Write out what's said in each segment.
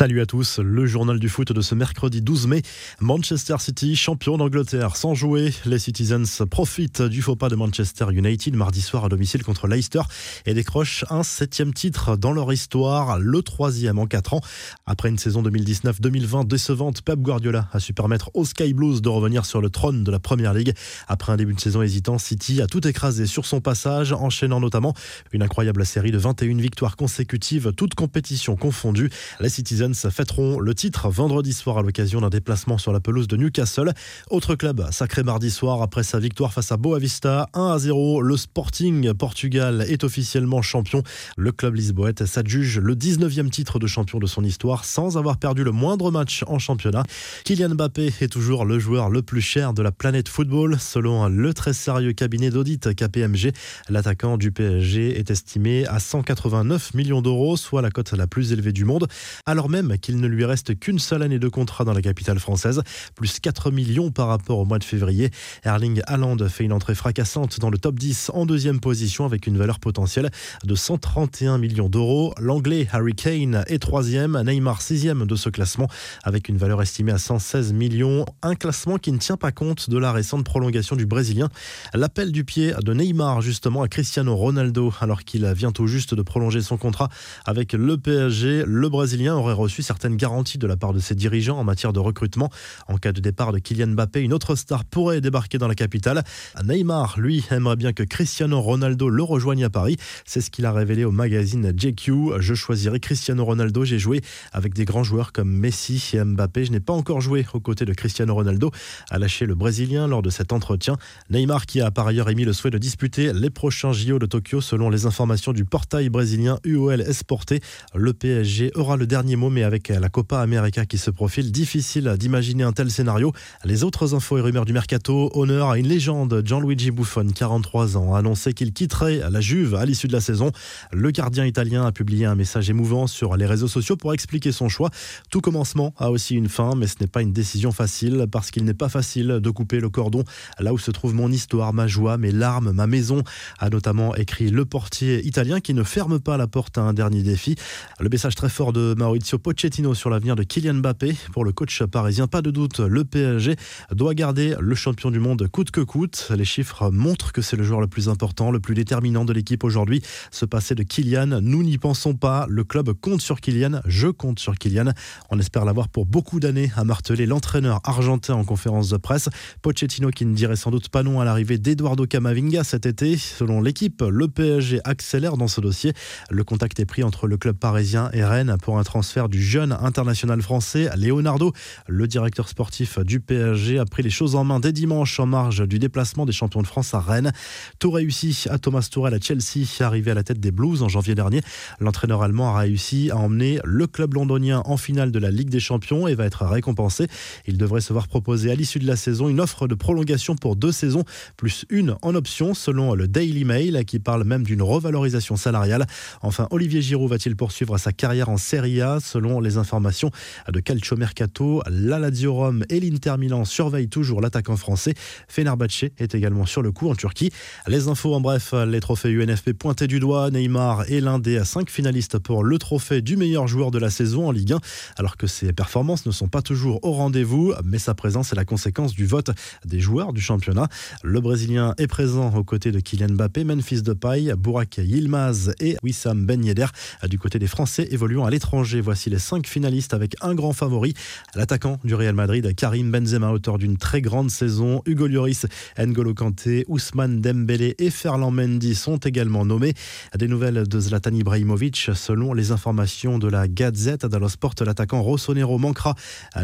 Salut à tous, le journal du foot de ce mercredi 12 mai. Manchester City, champion d'Angleterre, sans jouer. Les Citizens profitent du faux pas de Manchester United mardi soir à domicile contre Leicester et décrochent un septième titre dans leur histoire, le troisième en quatre ans. Après une saison 2019-2020 décevante, Pep Guardiola a su permettre aux Sky Blues de revenir sur le trône de la Première Ligue. Après un début de saison hésitant, City a tout écrasé sur son passage, enchaînant notamment une incroyable série de 21 victoires consécutives, toutes compétitions confondues. Les Citizens fêteront le titre vendredi soir à l'occasion d'un déplacement sur la pelouse de Newcastle. Autre club sacré mardi soir après sa victoire face à Boavista 1 à 0. Le Sporting Portugal est officiellement champion. Le club lisboète s'adjuge le 19e titre de champion de son histoire sans avoir perdu le moindre match en championnat. Kylian Mbappé est toujours le joueur le plus cher de la planète football selon le très sérieux cabinet d'audit KPMG. L'attaquant du PSG est estimé à 189 millions d'euros, soit la cote la plus élevée du monde. Alors même qu'il ne lui reste qu'une seule année de contrat dans la capitale française, plus 4 millions par rapport au mois de février. Erling Haaland fait une entrée fracassante dans le top 10 en deuxième position avec une valeur potentielle de 131 millions d'euros. L'anglais Harry Kane est troisième, Neymar sixième de ce classement avec une valeur estimée à 116 millions. Un classement qui ne tient pas compte de la récente prolongation du Brésilien. L'appel du pied de Neymar justement à Cristiano Ronaldo alors qu'il vient tout juste de prolonger son contrat avec le PSG. Le Brésilien aurait reçu certaines garanties de la part de ses dirigeants en matière de recrutement. En cas de départ de Kylian Mbappé, une autre star pourrait débarquer dans la capitale. Neymar, lui, aimerait bien que Cristiano Ronaldo le rejoigne à Paris. C'est ce qu'il a révélé au magazine JQ. Je choisirai Cristiano Ronaldo. J'ai joué avec des grands joueurs comme Messi et Mbappé. Je n'ai pas encore joué aux côtés de Cristiano Ronaldo, a lâché le Brésilien lors de cet entretien. Neymar qui a par ailleurs émis le souhait de disputer les prochains JO de Tokyo selon les informations du portail brésilien UOL Esporté. Le PSG aura le dernier mot mais avec la Copa América qui se profile, difficile d'imaginer un tel scénario. Les autres infos et rumeurs du mercato, honneur à une légende, Gianluigi Buffon, 43 ans, a annoncé qu'il quitterait la Juve à l'issue de la saison. Le gardien italien a publié un message émouvant sur les réseaux sociaux pour expliquer son choix. Tout commencement a aussi une fin, mais ce n'est pas une décision facile parce qu'il n'est pas facile de couper le cordon là où se trouve mon histoire, ma joie, mes larmes, ma maison, a notamment écrit le portier italien qui ne ferme pas la porte à un dernier défi. Le message très fort de Maurizio Pochettino sur l'avenir de Kylian Mbappé. Pour le coach parisien, pas de doute, le PSG doit garder le champion du monde coûte que coûte. Les chiffres montrent que c'est le joueur le plus important, le plus déterminant de l'équipe aujourd'hui. Ce passé de Kylian, nous n'y pensons pas. Le club compte sur Kylian, je compte sur Kylian. On espère l'avoir pour beaucoup d'années, a martelé l'entraîneur argentin en conférence de presse. Pochettino qui ne dirait sans doute pas non à l'arrivée d'Eduardo Camavinga cet été. Selon l'équipe, le PSG accélère dans ce dossier. Le contact est pris entre le club parisien et Rennes pour un transfert du jeune international français Leonardo. Le directeur sportif du PSG a pris les choses en main dès dimanche en marge du déplacement des champions de France à Rennes. Tout réussi à Thomas Tourelle à Chelsea, arrivé à la tête des Blues en janvier dernier. L'entraîneur allemand a réussi à emmener le club londonien en finale de la Ligue des Champions et va être récompensé. Il devrait se voir proposer à l'issue de la saison une offre de prolongation pour deux saisons, plus une en option, selon le Daily Mail, qui parle même d'une revalorisation salariale. Enfin, Olivier Giroud va-t-il poursuivre sa carrière en Serie A? Selon les informations de Calcio Mercato, la Lazio Rome et l'Inter Milan surveillent toujours l'attaquant français. Fenerbahce est également sur le coup en Turquie. Les infos en bref, les trophées UNFP pointés du doigt. Neymar est l'un des cinq finalistes pour le trophée du meilleur joueur de la saison en Ligue 1, alors que ses performances ne sont pas toujours au rendez-vous, mais sa présence est la conséquence du vote des joueurs du championnat. Le Brésilien est présent aux côtés de Kylian Mbappé, Memphis Depay, Burak Yilmaz et Wissam Ben Yedder. Du côté des Français évoluant à l'étranger, voici les cinq finalistes avec un grand favori, l'attaquant du Real Madrid, Karim Benzema, auteur d'une très grande saison. Hugo Lloris, N'Golo Kanté, Ousmane Dembélé et Ferland Mendy sont également nommés. Des nouvelles de Zlatan Ibrahimovic, selon les informations de la Gazette dello Sport, l'attaquant Rossonero manquera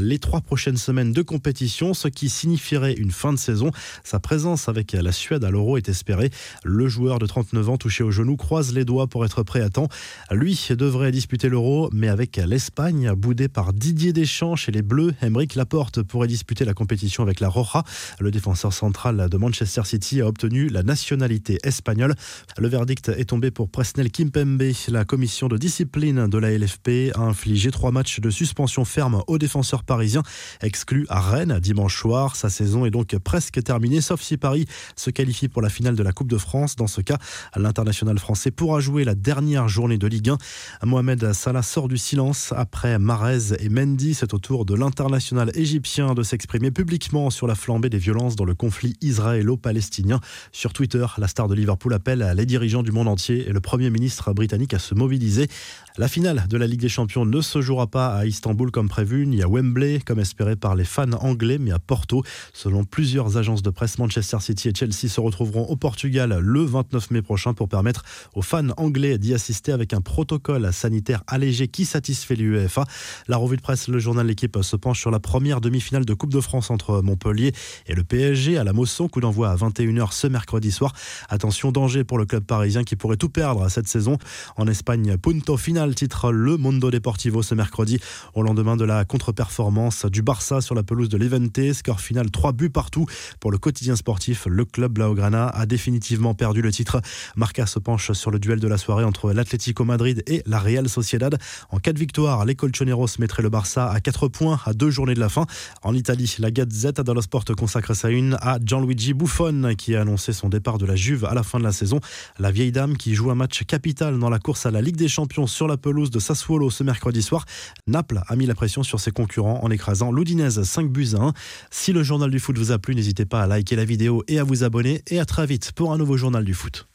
les trois prochaines semaines de compétition, ce qui signifierait une fin de saison. Sa présence avec la Suède à l'Euro est espérée. Le joueur de 39 ans touché au genou croise les doigts pour être prêt à temps. Lui devrait disputer l'Euro, mais avec l'Espagne, boudé par Didier Deschamps chez les Bleus, Emeric Laporte pourrait disputer la compétition avec la Roja. Le défenseur central de Manchester City a obtenu la nationalité espagnole. Le verdict est tombé pour Presnel Kimpembe. La commission de discipline de la LFP a infligé trois matchs de suspension ferme au défenseur parisien, exclu à Rennes dimanche soir. Sa saison est donc presque terminée, sauf si Paris se qualifie pour la finale de la Coupe de France. Dans ce cas, l'international français pourra jouer la dernière journée de Ligue 1. Mohamed Salah sort du silence Après Marez et Mendy, c'est au tour de l'international égyptien de s'exprimer publiquement sur la flambée des violences dans le conflit israélo-palestinien. Sur Twitter, la star de Liverpool appelle les dirigeants du monde entier et le Premier ministre britannique à se mobiliser. La finale de la Ligue des Champions ne se jouera pas à Istanbul comme prévu, ni à Wembley, comme espéré par les fans anglais, mais à Porto. Selon plusieurs agences de presse, Manchester City et Chelsea se retrouveront au Portugal le 29 mai prochain pour permettre aux fans anglais d'y assister avec un protocole sanitaire allégé qui satisfait l'UEFA. La revue de presse, le journal L'équipe se penche sur la première demi-finale de Coupe de France entre Montpellier et le PSG à la Mosson, coup d'envoi à 21h ce mercredi soir. Attention, danger pour le club parisien qui pourrait tout perdre cette saison. En Espagne, punto final titre le Mondo Deportivo ce mercredi au lendemain de la contre-performance du Barça sur la pelouse de l'Evente. Score final 3 buts partout pour le quotidien sportif. Le club Blaugrana a définitivement perdu le titre. Marca se penche sur le duel de la soirée entre l'Atlético Madrid et la Real Sociedad. En cas de victoire, les Colchoneros mettraient le Barça à 4 points à deux journées de la fin. En Italie, la Gazette dello Sport consacre sa une à Gianluigi Buffon qui a annoncé son départ de la Juve à la fin de la saison. La vieille dame qui joue un match capital dans la course à la Ligue des Champions sur la pelouse de Sassuolo ce mercredi soir. Naples a mis la pression sur ses concurrents en écrasant l'Udinese 5 buts à 1. Si le journal du foot vous a plu, n'hésitez pas à liker la vidéo et à vous abonner. Et à très vite pour un nouveau journal du foot.